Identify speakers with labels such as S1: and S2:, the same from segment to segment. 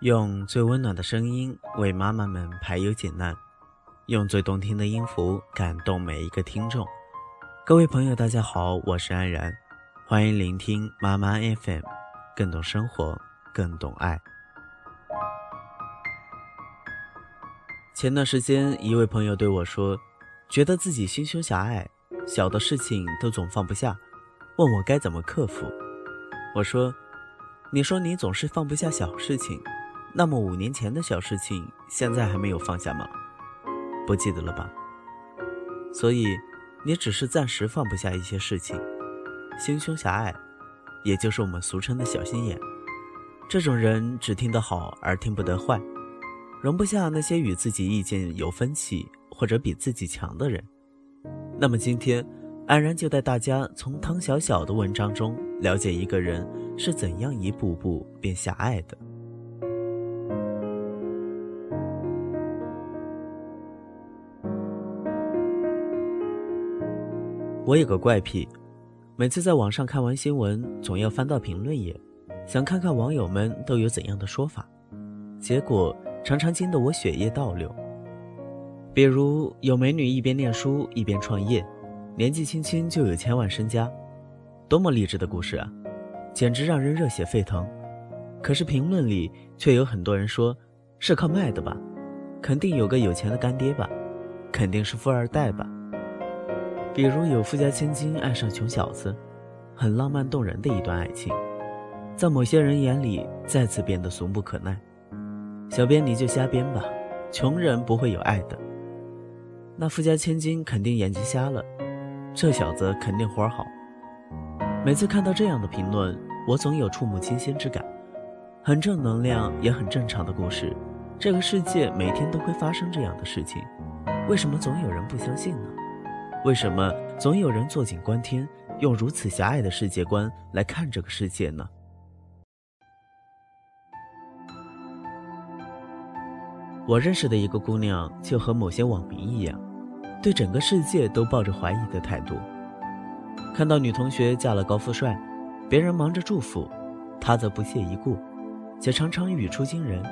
S1: 用最温暖的声音为妈妈们排忧解难，用最动听的音符感动每一个听众。各位朋友，大家好，我是安然，欢迎聆听妈妈 FM，更懂生活，更懂爱。前段时间，一位朋友对我说，觉得自己心胸狭隘，小的事情都总放不下，问我该怎么克服。我说：“你说你总是放不下小事情。”那么五年前的小事情，现在还没有放下吗？不记得了吧？所以，你只是暂时放不下一些事情，心胸狭隘，也就是我们俗称的小心眼。这种人只听得好而听不得坏，容不下那些与自己意见有分歧或者比自己强的人。那么今天，安然就带大家从汤小小的文章中了解一个人是怎样一步步变狭隘的。我有个怪癖，每次在网上看完新闻，总要翻到评论页，想看看网友们都有怎样的说法。结果常常惊得我血液倒流。比如有美女一边念书一边创业，年纪轻轻就有千万身家，多么励志的故事啊！简直让人热血沸腾。可是评论里却有很多人说，是靠卖的吧？肯定有个有钱的干爹吧？肯定是富二代吧？比如有富家千金爱上穷小子，很浪漫动人的一段爱情，在某些人眼里再次变得俗不可耐。小编你就瞎编吧，穷人不会有爱的。那富家千金肯定眼睛瞎了，这小子肯定活好。每次看到这样的评论，我总有触目惊心之感。很正能量也很正常的故事，这个世界每天都会发生这样的事情，为什么总有人不相信呢？为什么总有人坐井观天，用如此狭隘的世界观来看这个世界呢？我认识的一个姑娘，就和某些网民一样，对整个世界都抱着怀疑的态度。看到女同学嫁了高富帅，别人忙着祝福，她则不屑一顾，且常常语出惊人。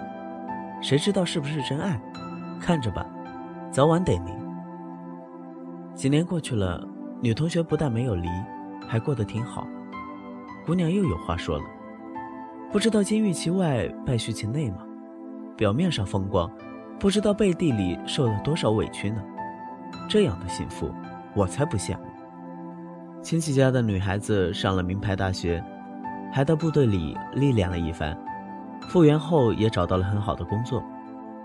S1: 谁知道是不是真爱？看着吧，早晚得离。几年过去了，女同学不但没有离，还过得挺好。姑娘又有话说了：“不知道金玉其外，败絮其内吗？表面上风光，不知道背地里受了多少委屈呢？这样的幸福，我才不羡慕。”亲戚家的女孩子上了名牌大学，还到部队里历练了一番，复员后也找到了很好的工作，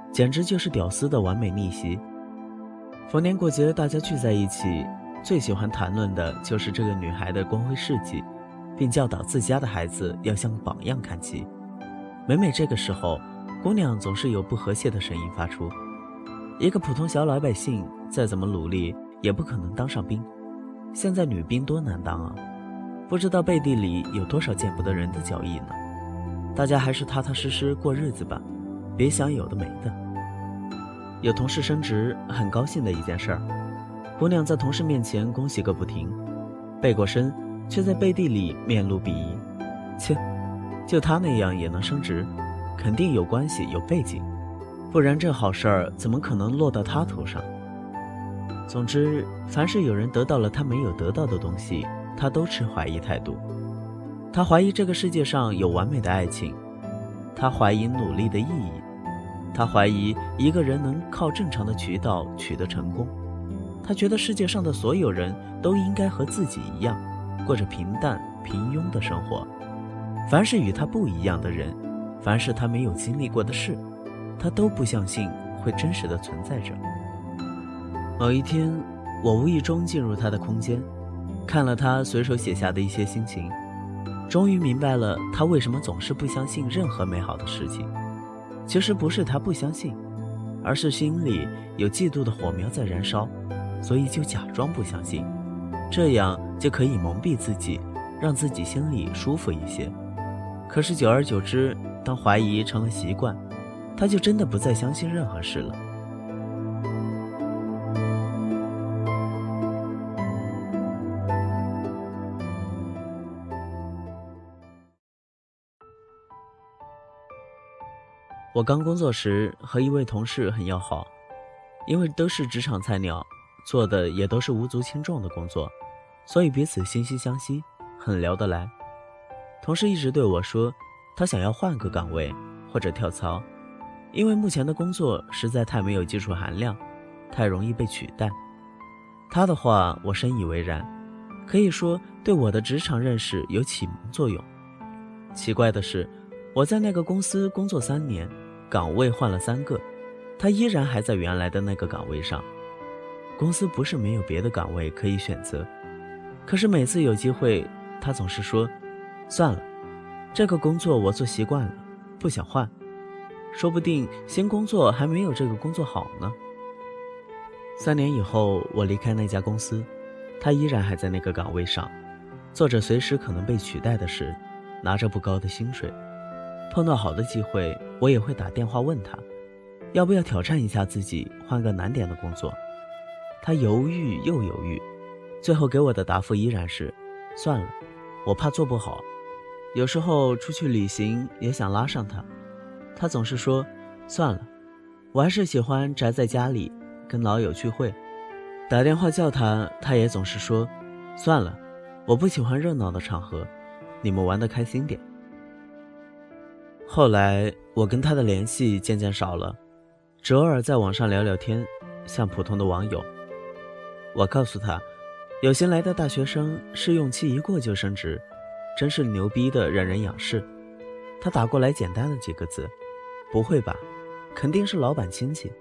S1: 简直就是屌丝的完美逆袭。逢年过节，大家聚在一起，最喜欢谈论的就是这个女孩的光辉事迹，并教导自家的孩子要像榜样看齐。每每这个时候，姑娘总是有不和谐的声音发出：一个普通小老百姓，再怎么努力，也不可能当上兵。现在女兵多难当啊！不知道背地里有多少见不得人的交易呢？大家还是踏踏实实过日子吧，别想有的没的。有同事升职，很高兴的一件事儿。姑娘在同事面前恭喜个不停，背过身，却在背地里面露鄙夷。切，就他那样也能升职，肯定有关系有背景，不然这好事儿怎么可能落到他头上？总之，凡是有人得到了他没有得到的东西，他都持怀疑态度。他怀疑这个世界上有完美的爱情，他怀疑努力的意义。他怀疑一个人能靠正常的渠道取得成功，他觉得世界上的所有人都应该和自己一样，过着平淡平庸的生活。凡是与他不一样的人，凡是他没有经历过的事，他都不相信会真实的存在着。某一天，我无意中进入他的空间，看了他随手写下的一些心情，终于明白了他为什么总是不相信任何美好的事情。其实不是他不相信，而是心里有嫉妒的火苗在燃烧，所以就假装不相信，这样就可以蒙蔽自己，让自己心里舒服一些。可是久而久之，当怀疑成了习惯，他就真的不再相信任何事了。我刚工作时和一位同事很要好，因为都是职场菜鸟，做的也都是无足轻重的工作，所以彼此惺惺相惜，很聊得来。同事一直对我说，他想要换个岗位或者跳槽，因为目前的工作实在太没有技术含量，太容易被取代。他的话我深以为然，可以说对我的职场认识有启蒙作用。奇怪的是，我在那个公司工作三年。岗位换了三个，他依然还在原来的那个岗位上。公司不是没有别的岗位可以选择，可是每次有机会，他总是说：“算了，这个工作我做习惯了，不想换。说不定新工作还没有这个工作好呢。”三年以后，我离开那家公司，他依然还在那个岗位上，做着随时可能被取代的事，拿着不高的薪水。碰到好的机会，我也会打电话问他，要不要挑战一下自己，换个难点的工作。他犹豫又犹豫，最后给我的答复依然是：算了，我怕做不好。有时候出去旅行也想拉上他，他总是说：算了，我还是喜欢宅在家里，跟老友聚会。打电话叫他，他也总是说：算了，我不喜欢热闹的场合，你们玩得开心点。后来我跟他的联系渐渐少了，只偶尔在网上聊聊天，像普通的网友。我告诉他，有新来的大学生试用期一过就升职，真是牛逼的让人仰视。他打过来简单的几个字：“不会吧，肯定是老板亲戚。”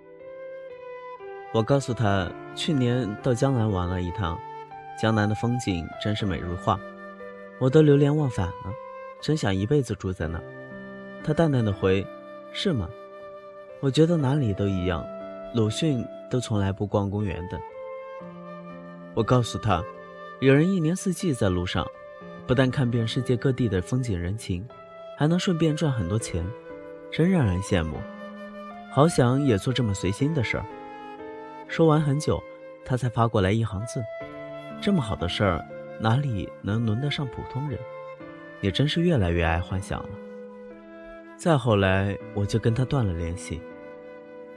S1: 我告诉他，去年到江南玩了一趟，江南的风景真是美如画，我都流连忘返了，真想一辈子住在那儿。他淡淡的回：“是吗？我觉得哪里都一样，鲁迅都从来不逛公园的。”我告诉他，有人一年四季在路上，不但看遍世界各地的风景人情，还能顺便赚很多钱，真让人羡慕。好想也做这么随心的事儿。说完很久，他才发过来一行字：“这么好的事儿，哪里能轮得上普通人？你真是越来越爱幻想了。”再后来，我就跟他断了联系。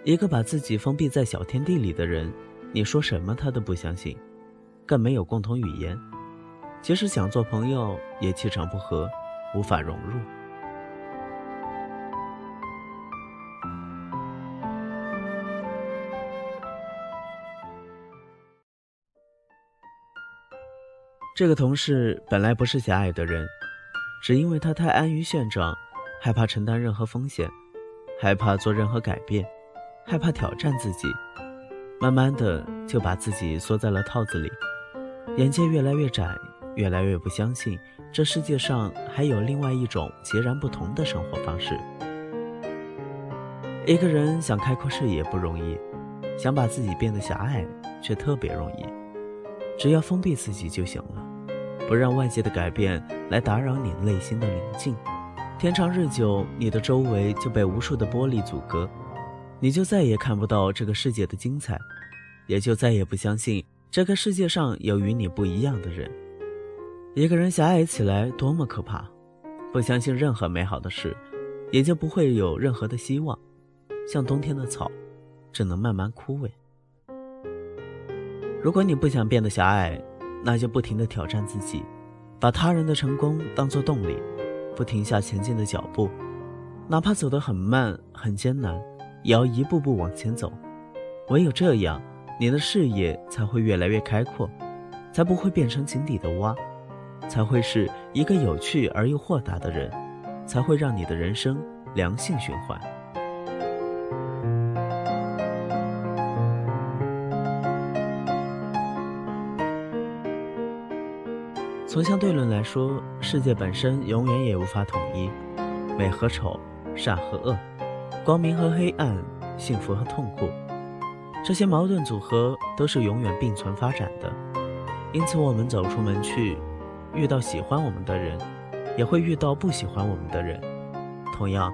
S1: 一个把自己封闭在小天地里的人，你说什么他都不相信，更没有共同语言，即使想做朋友，也气场不合，无法融入。这个同事本来不是狭隘的人，只因为他太安于现状。害怕承担任何风险，害怕做任何改变，害怕挑战自己，慢慢的就把自己缩在了套子里，眼界越来越窄，越来越不相信这世界上还有另外一种截然不同的生活方式。一个人想开阔视野不容易，想把自己变得狭隘却特别容易，只要封闭自己就行了，不让外界的改变来打扰你内心的宁静。天长日久，你的周围就被无数的玻璃阻隔，你就再也看不到这个世界的精彩，也就再也不相信这个世界上有与你不一样的人。一个人狭隘起来多么可怕，不相信任何美好的事，也就不会有任何的希望，像冬天的草，只能慢慢枯萎。如果你不想变得狭隘，那就不停地挑战自己，把他人的成功当作动力。不停下前进的脚步，哪怕走得很慢、很艰难，也要一步步往前走。唯有这样，你的视野才会越来越开阔，才不会变成井底的蛙，才会是一个有趣而又豁达的人，才会让你的人生良性循环。从相对论来说，世界本身永远也无法统一，美和丑，善和恶，光明和黑暗，幸福和痛苦，这些矛盾组合都是永远并存发展的。因此，我们走出门去，遇到喜欢我们的人，也会遇到不喜欢我们的人。同样，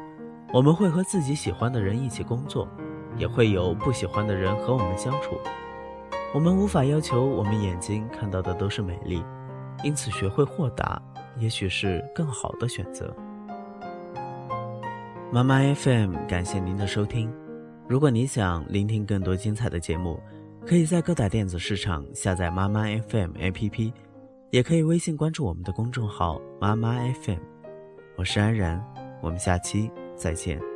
S1: 我们会和自己喜欢的人一起工作，也会有不喜欢的人和我们相处。我们无法要求我们眼睛看到的都是美丽。因此，学会豁达，也许是更好的选择。妈妈 FM 感谢您的收听。如果你想聆听更多精彩的节目，可以在各大电子市场下载妈妈 FM APP，也可以微信关注我们的公众号妈妈 FM。我是安然，我们下期再见。